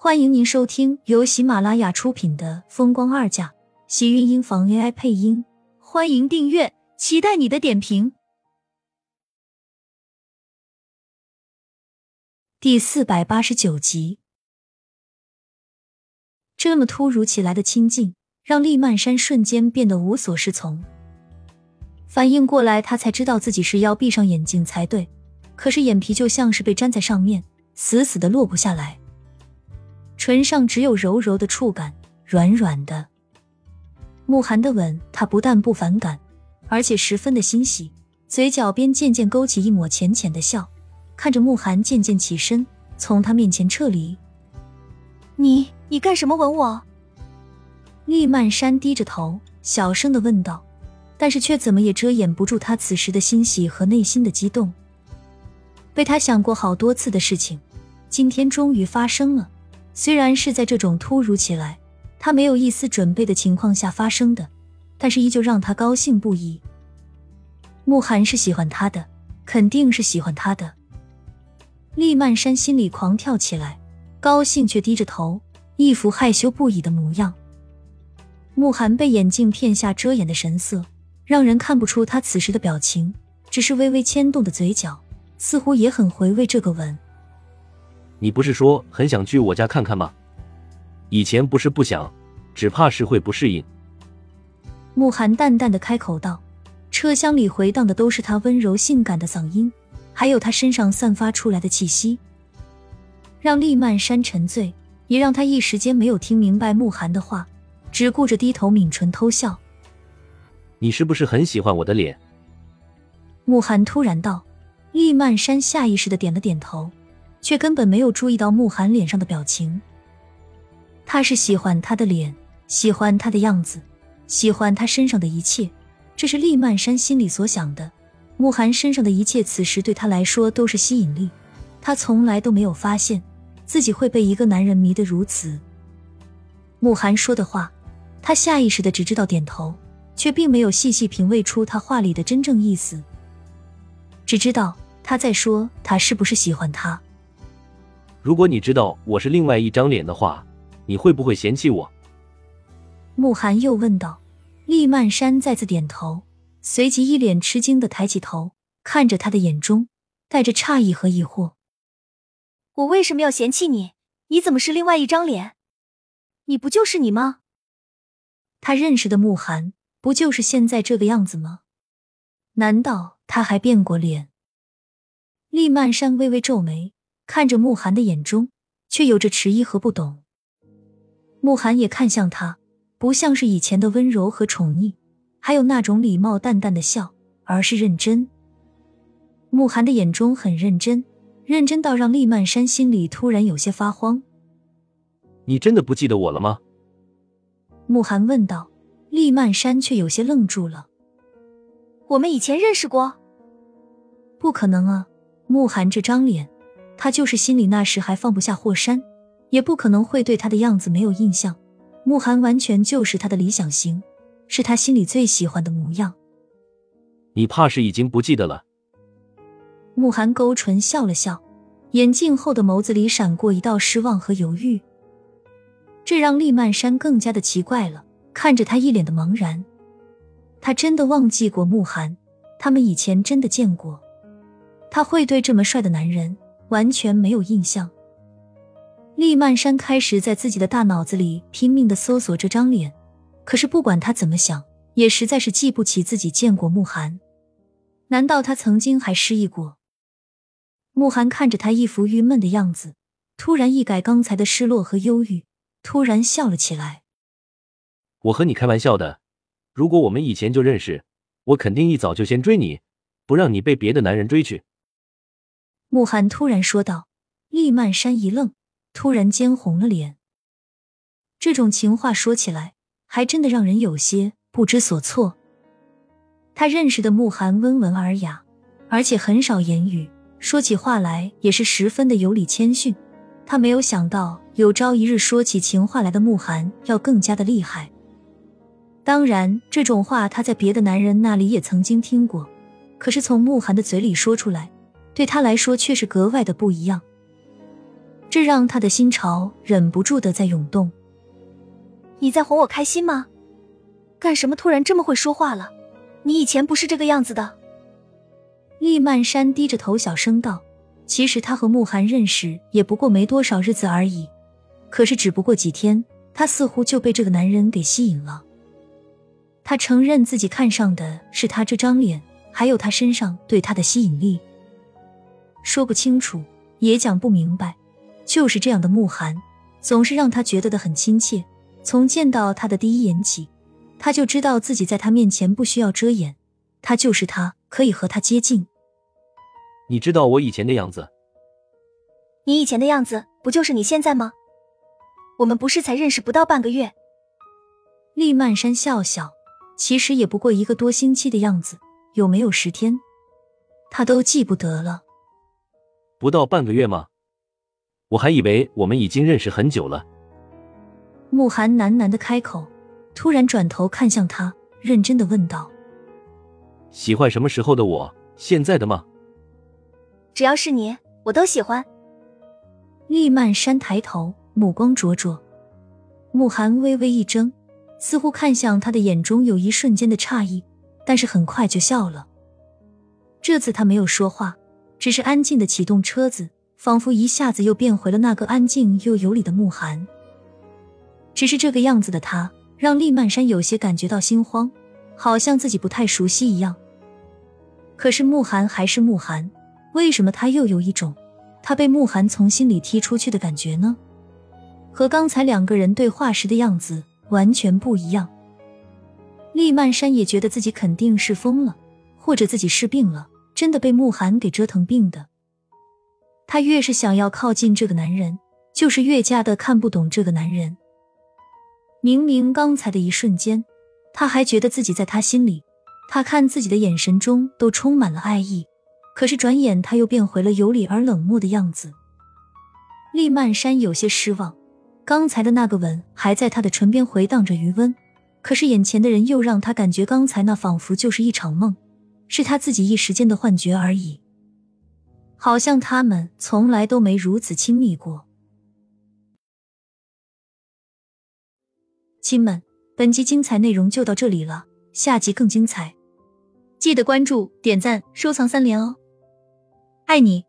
欢迎您收听由喜马拉雅出品的《风光二嫁》，喜运音房 AI 配音。欢迎订阅，期待你的点评。第四百八十九集，这么突如其来的亲近，让厉曼山瞬间变得无所适从。反应过来，他才知道自己是要闭上眼睛才对，可是眼皮就像是被粘在上面，死死的落不下来。唇上只有柔柔的触感，软软的。慕寒的吻，他不但不反感，而且十分的欣喜，嘴角边渐渐勾起一抹浅浅的笑，看着慕寒渐渐起身，从他面前撤离。你你干什么吻我？厉曼山低着头，小声的问道，但是却怎么也遮掩不住他此时的欣喜和内心的激动。被他想过好多次的事情，今天终于发生了。虽然是在这种突如其来、他没有一丝准备的情况下发生的，但是依旧让他高兴不已。慕寒是喜欢他的，肯定是喜欢他的。厉曼山心里狂跳起来，高兴却低着头，一副害羞不已的模样。慕寒被眼镜片下遮掩的神色，让人看不出他此时的表情，只是微微牵动的嘴角，似乎也很回味这个吻。你不是说很想去我家看看吗？以前不是不想，只怕是会不适应。慕寒淡淡的开口道，车厢里回荡的都是他温柔性感的嗓音，还有他身上散发出来的气息，让厉曼山沉醉，也让他一时间没有听明白慕寒的话，只顾着低头抿唇偷笑。你是不是很喜欢我的脸？慕寒突然道，厉曼山下意识的点了点头。却根本没有注意到慕寒脸上的表情。他是喜欢他的脸，喜欢他的样子，喜欢他身上的一切。这是厉曼山心里所想的。慕寒身上的一切，此时对他来说都是吸引力。他从来都没有发现自己会被一个男人迷得如此。慕寒说的话，他下意识的只知道点头，却并没有细细品味出他话里的真正意思。只知道他在说他是不是喜欢他。如果你知道我是另外一张脸的话，你会不会嫌弃我？慕寒又问道。厉曼山再次点头，随即一脸吃惊的抬起头，看着他的眼中带着诧异和疑惑。我为什么要嫌弃你？你怎么是另外一张脸？你不就是你吗？他认识的慕寒不就是现在这个样子吗？难道他还变过脸？厉曼山微微皱眉。看着慕寒的眼中，却有着迟疑和不懂。慕寒也看向他，不像是以前的温柔和宠溺，还有那种礼貌淡淡的笑，而是认真。慕寒的眼中很认真，认真到让厉曼山心里突然有些发慌。你真的不记得我了吗？慕寒问道。厉曼山却有些愣住了。我们以前认识过？不可能啊！慕寒这张脸。他就是心里那时还放不下霍山，也不可能会对他的样子没有印象。慕寒完全就是他的理想型，是他心里最喜欢的模样。你怕是已经不记得了？慕寒勾唇笑了笑，眼镜后的眸子里闪过一道失望和犹豫。这让厉曼山更加的奇怪了，看着他一脸的茫然。他真的忘记过慕寒，他们以前真的见过，他会对这么帅的男人。完全没有印象。厉曼山开始在自己的大脑子里拼命的搜索这张脸，可是不管他怎么想，也实在是记不起自己见过慕寒。难道他曾经还失忆过？慕寒看着他一副郁闷的样子，突然一改刚才的失落和忧郁，突然笑了起来。我和你开玩笑的，如果我们以前就认识，我肯定一早就先追你，不让你被别的男人追去。慕寒突然说道，厉曼山一愣，突然间红了脸。这种情话说起来，还真的让人有些不知所措。他认识的慕寒温文尔雅，而且很少言语，说起话来也是十分的有礼谦逊。他没有想到，有朝一日说起情话来的慕寒要更加的厉害。当然，这种话他在别的男人那里也曾经听过，可是从慕寒的嘴里说出来。对他来说却是格外的不一样。这让他的心潮忍不住的在涌动。你在哄我开心吗？干什么突然这么会说话了？你以前不是这个样子的。厉曼山低着头小声道：“其实他和慕寒认识也不过没多少日子而已，可是只不过几天，他似乎就被这个男人给吸引了。他承认自己看上的是他这张脸，还有他身上对他的吸引力。说不清楚，也讲不明白，就是这样的慕寒，总是让他觉得的很亲切。从见到他的第一眼起。”他就知道自己在他面前不需要遮掩，他就是他，可以和他接近。你知道我以前的样子？你以前的样子不就是你现在吗？我们不是才认识不到半个月？厉曼山笑笑，其实也不过一个多星期的样子，有没有十天，他都记不得了。不到半个月吗？我还以为我们已经认识很久了。慕寒喃喃的开口。突然转头看向他，认真的问道：“喜欢什么时候的我？现在的吗？只要是你，我都喜欢。”厉曼山抬头，目光灼灼。慕寒微微一怔，似乎看向他的眼中有一瞬间的诧异，但是很快就笑了。这次他没有说话，只是安静的启动车子，仿佛一下子又变回了那个安静又有礼的慕寒。只是这个样子的他。让厉曼山有些感觉到心慌，好像自己不太熟悉一样。可是慕寒还是慕寒，为什么他又有一种他被慕寒从心里踢出去的感觉呢？和刚才两个人对话时的样子完全不一样。厉曼山也觉得自己肯定是疯了，或者自己是病了，真的被慕寒给折腾病的。他越是想要靠近这个男人，就是越加的看不懂这个男人。明明刚才的一瞬间，他还觉得自己在他心里，他看自己的眼神中都充满了爱意。可是转眼他又变回了有理而冷漠的样子。厉曼山有些失望，刚才的那个吻还在他的唇边回荡着余温，可是眼前的人又让他感觉刚才那仿佛就是一场梦，是他自己一时间的幻觉而已，好像他们从来都没如此亲密过。亲们，本集精彩内容就到这里了，下集更精彩，记得关注、点赞、收藏三连哦，爱你！